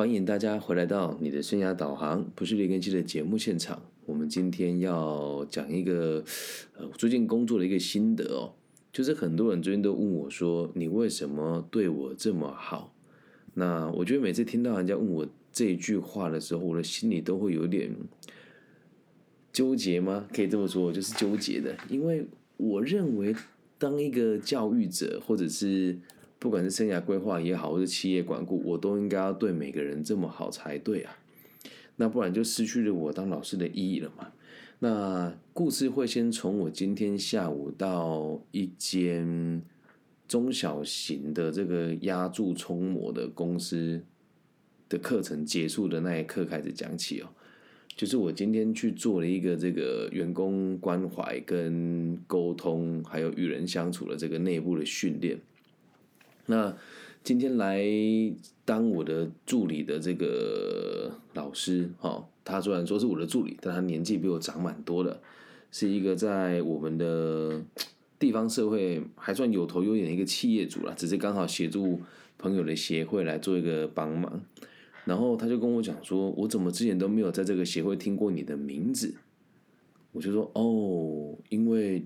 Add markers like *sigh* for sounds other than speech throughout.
欢迎大家回来到你的生涯导航，不是劣根期的节目现场。我们今天要讲一个呃，最近工作的一个心得哦，就是很多人最近都问我说：“你为什么对我这么好？”那我觉得每次听到人家问我这一句话的时候，我的心里都会有点纠结吗？可以这么说，就是纠结的，因为我认为当一个教育者，或者是不管是生涯规划也好，或是企业管顾，我都应该要对每个人这么好才对啊。那不然就失去了我当老师的意义了嘛。那故事会先从我今天下午到一间中小型的这个压铸冲模的公司的课程结束的那一刻开始讲起哦。就是我今天去做了一个这个员工关怀跟沟通，还有与人相处的这个内部的训练。那今天来当我的助理的这个老师，哈，他虽然说是我的助理，但他年纪比我长蛮多的，是一个在我们的地方社会还算有头有脸的一个企业主了，只是刚好协助朋友的协会来做一个帮忙。然后他就跟我讲说：“我怎么之前都没有在这个协会听过你的名字？”我就说：“哦，因为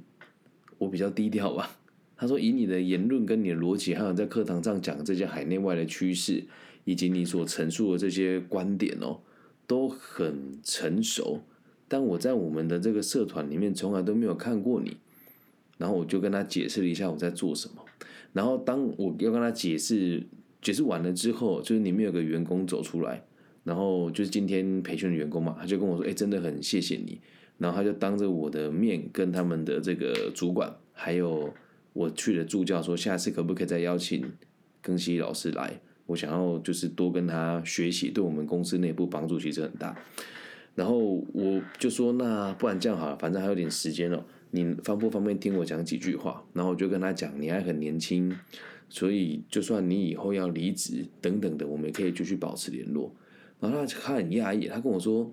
我比较低调吧。”他说：“以你的言论跟你的逻辑，还有在课堂上讲这些海内外的趋势，以及你所陈述的这些观点哦，都很成熟。但我在我们的这个社团里面，从来都没有看过你。然后我就跟他解释了一下我在做什么。然后当我要跟他解释解释完了之后，就是里面有个员工走出来，然后就是今天培训的员工嘛，他就跟我说：‘哎，真的很谢谢你。’然后他就当着我的面跟他们的这个主管还有。”我去了助教说，下次可不可以再邀请庚希老师来？我想要就是多跟他学习，对我们公司内部帮助其实很大。然后我就说，那不然这样好了，反正还有点时间了，你方不方便听我讲几句话？然后我就跟他讲，你还很年轻，所以就算你以后要离职等等的，我们也可以继续保持联络。然后他他很讶异，他跟我说，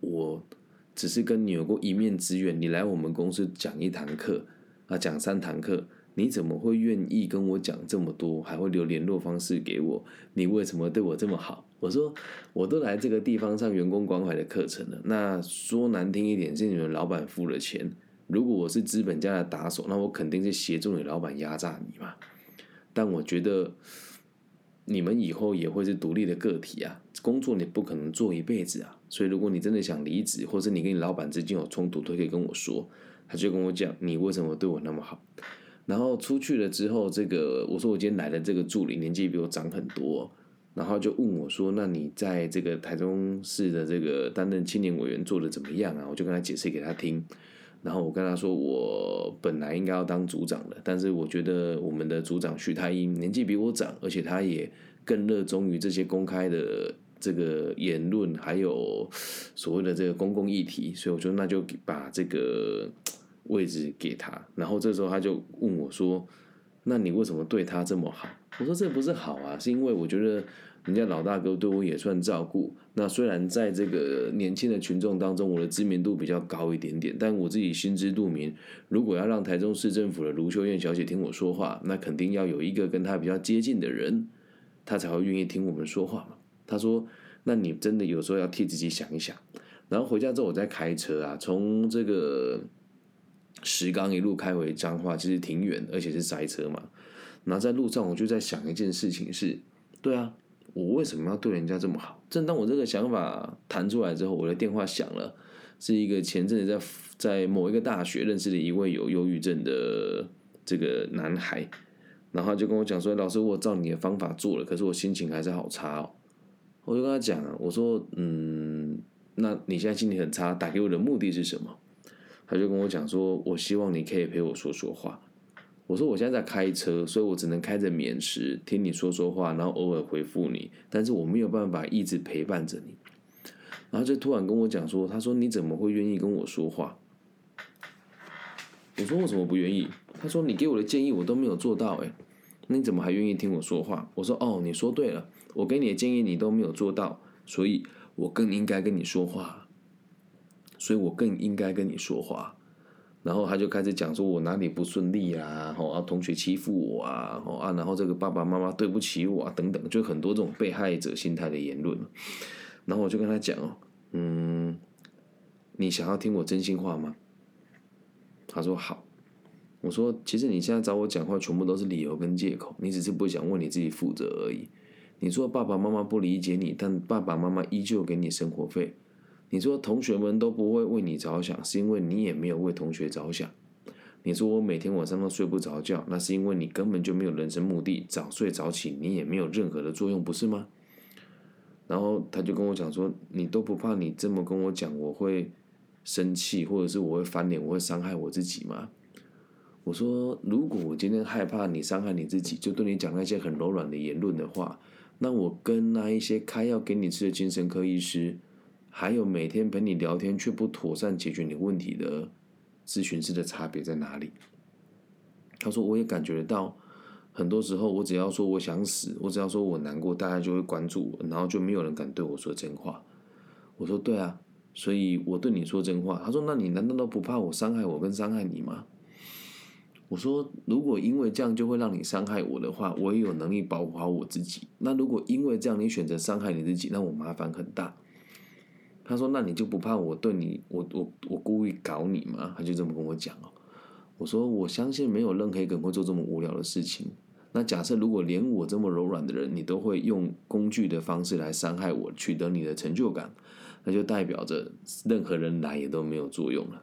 我只是跟你有过一面之缘，你来我们公司讲一堂课。啊，讲三堂课，你怎么会愿意跟我讲这么多，还会留联络方式给我？你为什么对我这么好？我说，我都来这个地方上员工关怀的课程了。那说难听一点，是你们老板付了钱。如果我是资本家的打手，那我肯定是协助你老板压榨你嘛。但我觉得你们以后也会是独立的个体啊，工作你不可能做一辈子啊。所以如果你真的想离职，或者你跟你老板之间有冲突，都可以跟我说。他就跟我讲：“你为什么对我那么好？”然后出去了之后，这个我说我今天来的这个助理年纪比我长很多，然后就问我说：“那你在这个台中市的这个担任青年委员做的怎么样啊？”我就跟他解释给他听。然后我跟他说：“我本来应该要当组长的，但是我觉得我们的组长徐太英年纪比我长，而且他也更热衷于这些公开的这个言论，还有所谓的这个公共议题，所以我说那就把这个。”位置给他，然后这时候他就问我说：“那你为什么对他这么好？”我说：“这不是好啊，是因为我觉得人家老大哥对我也算照顾。那虽然在这个年轻的群众当中，我的知名度比较高一点点，但我自己心知肚明，如果要让台中市政府的卢秀燕小姐听我说话，那肯定要有一个跟她比较接近的人，她才会愿意听我们说话嘛。”他说：“那你真的有时候要替自己想一想。”然后回家之后，我在开车啊，从这个。石冈一路开回彰化，其实挺远，而且是塞车嘛。然后在路上，我就在想一件事情：是，对啊，我为什么要对人家这么好？正当我这个想法弹出来之后，我的电话响了，是一个前阵子在在某一个大学认识的一位有忧郁症的这个男孩，然后就跟我讲说：“老师，我照你的方法做了，可是我心情还是好差哦。”我就跟他讲，我说：“嗯，那你现在心情很差，打给我的目的是什么？”他就跟我讲说：“我希望你可以陪我说说话。”我说：“我现在在开车，所以我只能开着免时听你说说话，然后偶尔回复你。但是我没有办法一直陪伴着你。”然后就突然跟我讲说：“他说你怎么会愿意跟我说话？”我说：“我怎么不愿意？”他说：“你给我的建议我都没有做到，哎，那你怎么还愿意听我说话？”我说：“哦，你说对了，我给你的建议你都没有做到，所以我更应该跟你说话。”所以我更应该跟你说话。然后他就开始讲说我哪里不顺利啊，吼啊同学欺负我啊，吼啊然后这个爸爸妈妈对不起我啊等等，就很多这种被害者心态的言论。然后我就跟他讲哦，嗯，你想要听我真心话吗？他说好。我说其实你现在找我讲话全部都是理由跟借口，你只是不想为你自己负责而已。你说爸爸妈妈不理解你，但爸爸妈妈依旧给你生活费。你说同学们都不会为你着想，是因为你也没有为同学着想。你说我每天晚上都睡不着觉，那是因为你根本就没有人生目的，早睡早起你也没有任何的作用，不是吗？然后他就跟我讲说，你都不怕你这么跟我讲，我会生气，或者是我会翻脸，我会伤害我自己吗？我说，如果我今天害怕你伤害你自己，就对你讲那些很柔软的言论的话，那我跟那一些开药给你吃的精神科医师。还有每天陪你聊天却不妥善解决你问题的咨询师的差别在哪里？他说：“我也感觉得到，很多时候我只要说我想死，我只要说我难过，大家就会关注我，然后就没有人敢对我说真话。”我说：“对啊，所以我对你说真话。”他说：“那你难道都不怕我伤害我跟伤害你吗？”我说：“如果因为这样就会让你伤害我的话，我也有能力保护好我自己。那如果因为这样你选择伤害你自己，那我麻烦很大。”他说：“那你就不怕我对你，我我我故意搞你吗？”他就这么跟我讲哦。我说：“我相信没有任何一个人会做这么无聊的事情。那假设如果连我这么柔软的人，你都会用工具的方式来伤害我，取得你的成就感，那就代表着任何人来也都没有作用了。”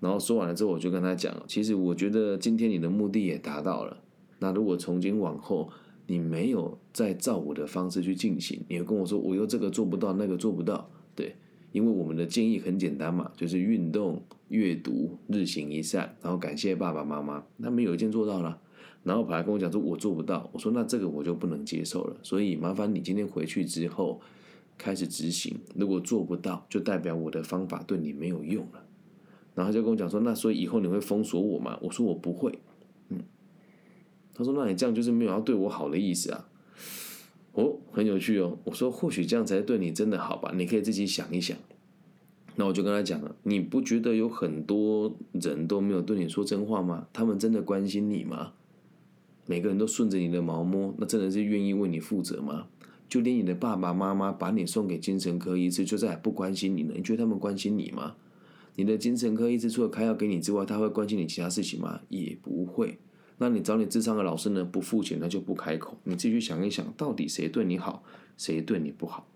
然后说完了之后，我就跟他讲：“其实我觉得今天你的目的也达到了。那如果从今往后你没有再照我的方式去进行，你会跟我说我又这个做不到，那个做不到，对。”因为我们的建议很简单嘛，就是运动、阅读、日行一善，然后感谢爸爸妈妈。他们有一件做到了，然后跑来跟我讲说：“我做不到。”我说：“那这个我就不能接受了。”所以麻烦你今天回去之后开始执行。如果做不到，就代表我的方法对你没有用了。然后就跟我讲说：“那所以以后你会封锁我吗？”我说：“我不会。”嗯，他说：“那你这样就是没有要对我好的意思啊。”哦，很有趣哦。我说或许这样才对你真的好吧，你可以自己想一想。那我就跟他讲了，你不觉得有很多人都没有对你说真话吗？他们真的关心你吗？每个人都顺着你的毛摸，那真的是愿意为你负责吗？就连你的爸爸妈妈把你送给精神科医师，就再也不关心你了。你觉得他们关心你吗？你的精神科医师除了开药给你之外，他会关心你其他事情吗？也不会。那你找你智商的老师呢？不付钱，那就不开口。你自己去想一想，到底谁对你好，谁对你不好。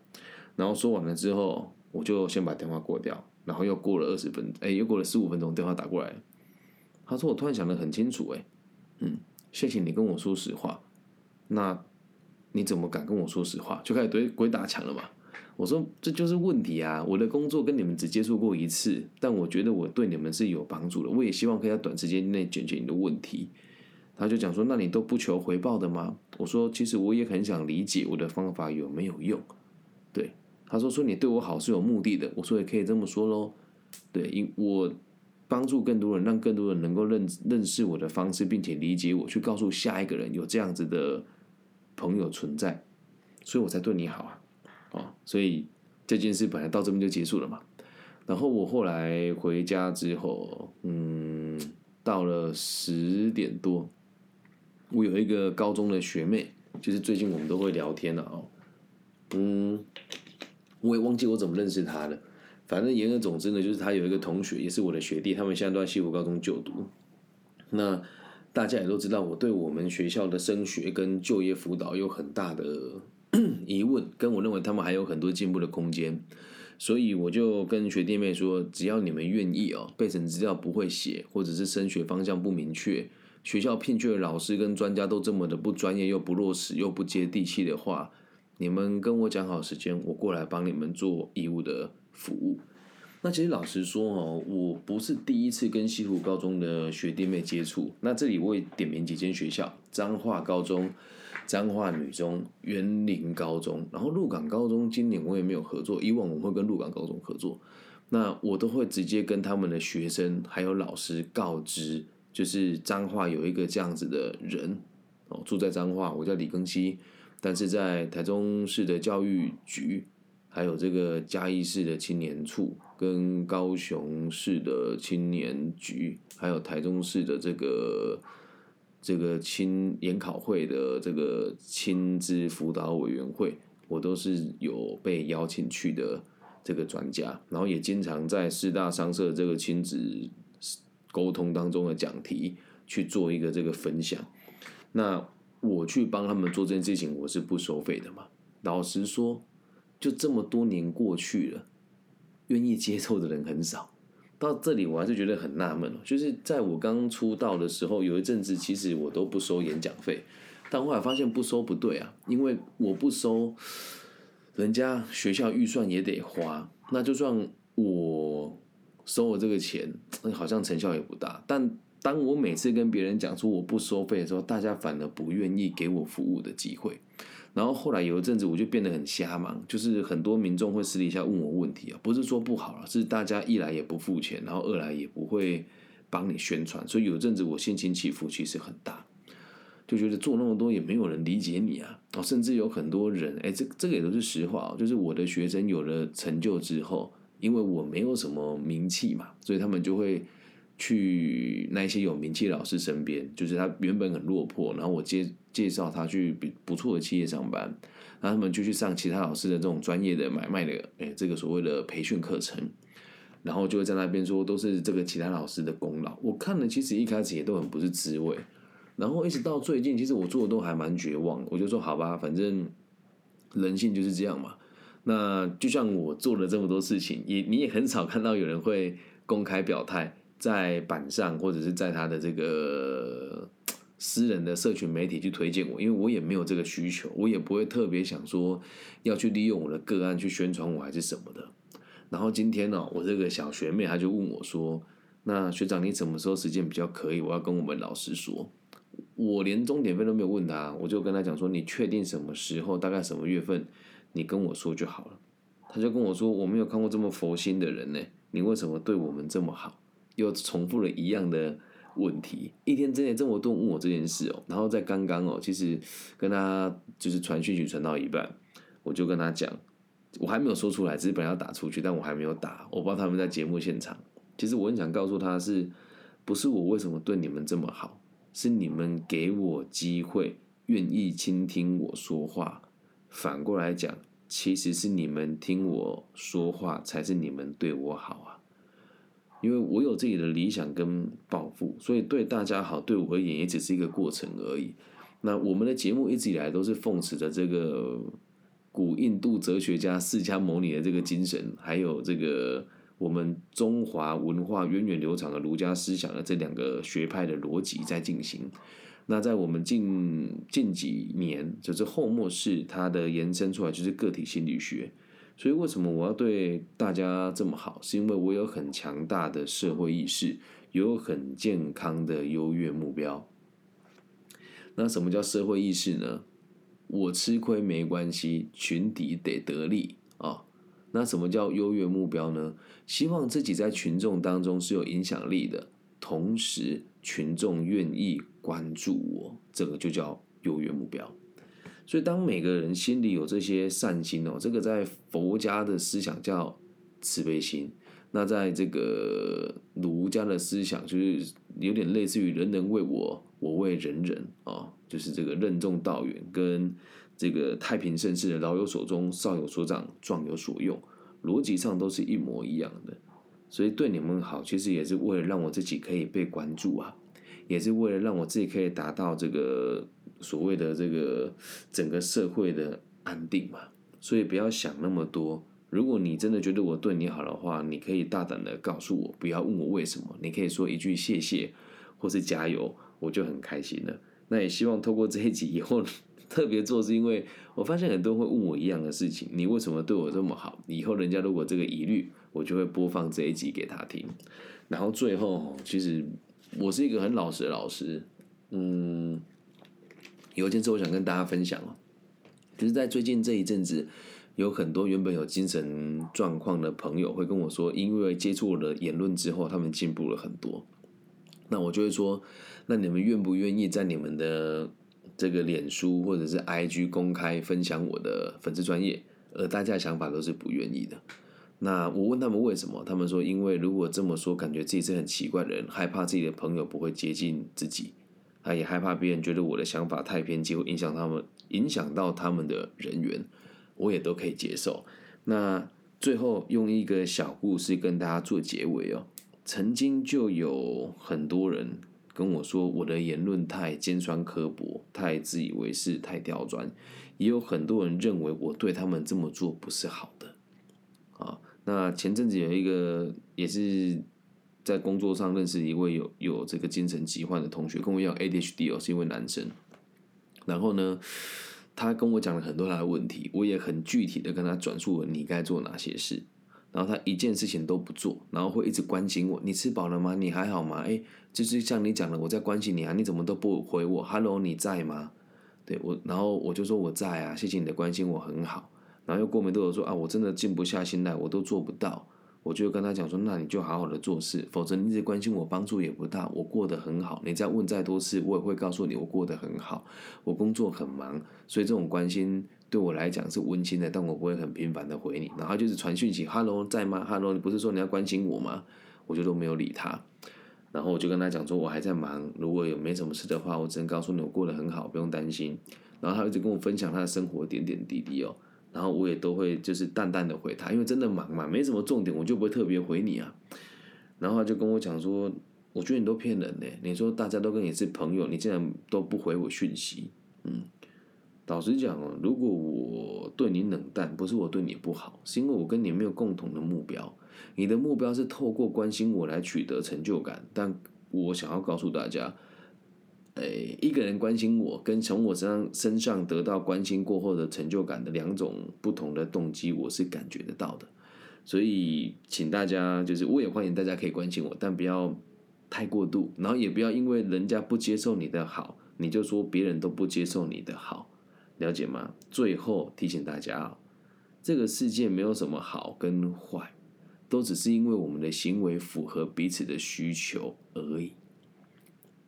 然后说完了之后，我就先把电话挂掉。然后又过了二十分，哎，又过了十五分钟，电话打过来。他说：“我突然想得很清楚，哎，嗯，谢谢你跟我说实话。那你怎么敢跟我说实话？就开始对鬼打墙了嘛？”我说：“这就是问题啊！我的工作跟你们只接触过一次，但我觉得我对你们是有帮助的。我也希望可以在短时间内解决你的问题。”他就讲说：“那你都不求回报的吗？”我说：“其实我也很想理解我的方法有没有用。”对，他说：“说你对我好是有目的的。”我说：“也可以这么说喽。”对，因我帮助更多人，让更多人能够认认识我的方式，并且理解我，去告诉下一个人有这样子的朋友存在，所以我才对你好啊！哦，所以这件事本来到这边就结束了嘛。然后我后来回家之后，嗯，到了十点多。我有一个高中的学妹，就是最近我们都会聊天了哦。嗯，我也忘记我怎么认识她的。反正言而总之呢，就是她有一个同学，也是我的学弟，他们现在都在西湖高中就读。那大家也都知道，我对我们学校的升学跟就业辅导有很大的 *clears throat* 疑问，跟我认为他们还有很多进步的空间。所以我就跟学弟妹说，只要你们愿意哦，背审资料不会写，或者是升学方向不明确。学校聘去的老师跟专家都这么的不专业，又不落实，又不接地气的话，你们跟我讲好时间，我过来帮你们做义务的服务。那其实老实说哦，我不是第一次跟西湖高中的学弟妹接触。那这里我也点名几间学校：彰化高中、彰化女中、园林高中，然后鹿港高中。今年我也没有合作，以往我会跟鹿港高中合作，那我都会直接跟他们的学生还有老师告知。就是彰化有一个这样子的人哦，住在彰化，我叫李庚希，但是在台中市的教育局，还有这个嘉义市的青年处跟高雄市的青年局，还有台中市的这个这个亲研考会的这个亲子辅导委员会，我都是有被邀请去的这个专家，然后也经常在四大商社这个亲子沟通当中的讲题去做一个这个分享。那我去帮他们做这件事情，我是不收费的嘛。老实说，就这么多年过去了，愿意接受的人很少。到这里我还是觉得很纳闷哦，就是在我刚出道的时候，有一阵子其实我都不收演讲费，但后来发现不收不对啊，因为我不收，人家学校预算也得花，那就算我收我这个钱，好像成效也不大。但当我每次跟别人讲出我不收费的时候，大家反而不愿意给我服务的机会。然后后来有一阵子，我就变得很瞎忙，就是很多民众会私底下问我问题啊，不是说不好了，是大家一来也不付钱，然后二来也不会帮你宣传，所以有阵子我心情起伏其实很大，就觉得做那么多也没有人理解你啊，哦，甚至有很多人，哎，这这个也都是实话哦，就是我的学生有了成就之后，因为我没有什么名气嘛，所以他们就会。去那些有名气老师身边，就是他原本很落魄，然后我介介绍他去比不错的企业上班，然后他们就去上其他老师的这种专业的买卖的，哎，这个所谓的培训课程，然后就会在那边说都是这个其他老师的功劳。我看了，其实一开始也都很不是滋味，然后一直到最近，其实我做的都还蛮绝望，我就说好吧，反正人性就是这样嘛。那就像我做了这么多事情，也你也很少看到有人会公开表态。在板上，或者是在他的这个私人的社群媒体去推荐我，因为我也没有这个需求，我也不会特别想说要去利用我的个案去宣传我还是什么的。然后今天呢，我这个小学妹她就问我说：“那学长你什么时候时间比较可以？我要跟我们老师说。”我连终点费都没有问他，我就跟他讲说：“你确定什么时候，大概什么月份，你跟我说就好了。”他就跟我说：“我没有看过这么佛心的人呢，你为什么对我们这么好？”又重复了一样的问题，一天之内这么多问我这件事哦，然后在刚刚哦，其实跟他就是传讯息传到一半，我就跟他讲，我还没有说出来，只是本来要打出去，但我还没有打，我不知道他们在节目现场。其实我很想告诉他，是不是我为什么对你们这么好，是你们给我机会，愿意倾听我说话。反过来讲，其实是你们听我说话，才是你们对我好啊。因为我有自己的理想跟抱负，所以对大家好，对我而言也只是一个过程而已。那我们的节目一直以来都是奉持着这个古印度哲学家释迦牟尼的这个精神，还有这个我们中华文化源远流长的儒家思想的这两个学派的逻辑在进行。那在我们近近几年，就是后末世，它的延伸出来就是个体心理学。所以，为什么我要对大家这么好？是因为我有很强大的社会意识，有很健康的优越目标。那什么叫社会意识呢？我吃亏没关系，群体得得利啊。那什么叫优越目标呢？希望自己在群众当中是有影响力的，同时群众愿意关注我，这个就叫优越目标。所以，当每个人心里有这些善心哦，这个在佛家的思想叫慈悲心，那在这个儒家的思想就是有点类似于人人为我，我为人人啊，就是这个任重道远，跟这个太平盛世的老有所终，少有所长，壮有所用，逻辑上都是一模一样的。所以对你们好，其实也是为了让我自己可以被关注啊，也是为了让我自己可以达到这个。所谓的这个整个社会的安定嘛，所以不要想那么多。如果你真的觉得我对你好的话，你可以大胆的告诉我，不要问我为什么。你可以说一句谢谢，或是加油，我就很开心了。那也希望透过这一集以后特别做，是因为我发现很多人会问我一样的事情：你为什么对我这么好？以后人家如果这个疑虑，我就会播放这一集给他听。然后最后，其实我是一个很老实的老师，嗯。有一件事我想跟大家分享哦，就是在最近这一阵子，有很多原本有精神状况的朋友会跟我说，因为接触我的言论之后，他们进步了很多。那我就会说，那你们愿不愿意在你们的这个脸书或者是 IG 公开分享我的粉丝专业？而大家的想法都是不愿意的。那我问他们为什么，他们说因为如果这么说，感觉自己是很奇怪的人，害怕自己的朋友不会接近自己，他也害怕别人觉得我的想法太偏激，会影响他们，影响到他们的人缘，我也都可以接受。那最后用一个小故事跟大家做结尾哦。曾经就有很多人跟我说，我的言论太尖酸刻薄，太自以为是，太刁钻。也有很多人认为我对他们这么做不是好。那前阵子有一个也是在工作上认识一位有有这个精神疾患的同学，跟我一样 ADHD 哦，是一位男生。然后呢，他跟我讲了很多他的问题，我也很具体的跟他转述了你该做哪些事。然后他一件事情都不做，然后会一直关心我。你吃饱了吗？你还好吗？哎，就是像你讲的，我在关心你啊，你怎么都不回我？Hello，你在吗？对我，然后我就说我在啊，谢谢你的关心，我很好。然后又过没多久说啊，我真的静不下心来，我都做不到。我就跟他讲说，那你就好好的做事，否则你一直关心我，帮助也不大。我过得很好，你再问再多次，我也会告诉你我过得很好。我工作很忙，所以这种关心对我来讲是温馨的，但我不会很频繁的回你。然后就是传讯息，Hello 在吗？Hello，你不是说你要关心我吗？我就都没有理他。然后我就跟他讲说，我还在忙，如果有没什么事的话，我只能告诉你我过得很好，不用担心。然后他一直跟我分享他的生活点点滴滴哦。然后我也都会就是淡淡的回他，因为真的忙嘛，没什么重点，我就不会特别回你啊。然后他就跟我讲说，我觉得你都骗人呢。你说大家都跟你是朋友，你竟然都不回我讯息，嗯。老实讲哦，如果我对你冷淡，不是我对你不好，是因为我跟你没有共同的目标。你的目标是透过关心我来取得成就感，但我想要告诉大家。诶，一个人关心我，跟从我身上身上得到关心过后的成就感的两种不同的动机，我是感觉得到的。所以，请大家就是，我也欢迎大家可以关心我，但不要太过度，然后也不要因为人家不接受你的好，你就说别人都不接受你的好，了解吗？最后提醒大家，这个世界没有什么好跟坏，都只是因为我们的行为符合彼此的需求而已。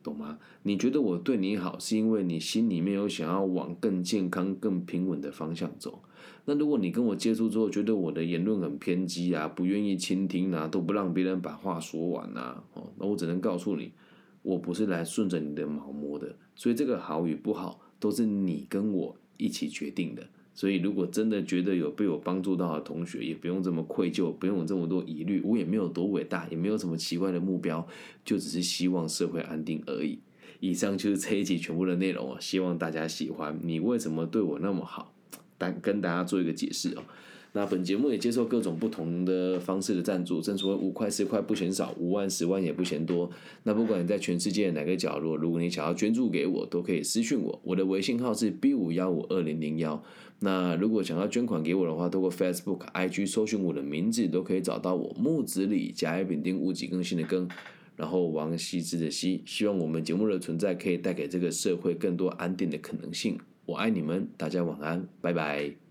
懂吗？你觉得我对你好，是因为你心里面有想要往更健康、更平稳的方向走。那如果你跟我接触之后，觉得我的言论很偏激啊，不愿意倾听啊，都不让别人把话说完啊，哦，那我只能告诉你，我不是来顺着你的毛摸的。所以这个好与不好，都是你跟我一起决定的。所以，如果真的觉得有被我帮助到的同学，也不用这么愧疚，不用有这么多疑虑。我也没有多伟大，也没有什么奇怪的目标，就只是希望社会安定而已。以上就是这一集全部的内容哦，希望大家喜欢。你为什么对我那么好？但跟大家做一个解释哦。那本节目也接受各种不同的方式的赞助，正所谓五块十块不嫌少，五万十万也不嫌多。那不管你在全世界哪个角落，如果你想要捐助给我，都可以私讯我，我的微信号是 B 五幺五二零零幺。那如果想要捐款给我的话，透过 Facebook、IG 搜寻我的名字，都可以找到我。木子李甲乙丙丁戊己更新的更，然后王羲之的羲。希望我们节目的存在可以带给这个社会更多安定的可能性。我爱你们，大家晚安，拜拜。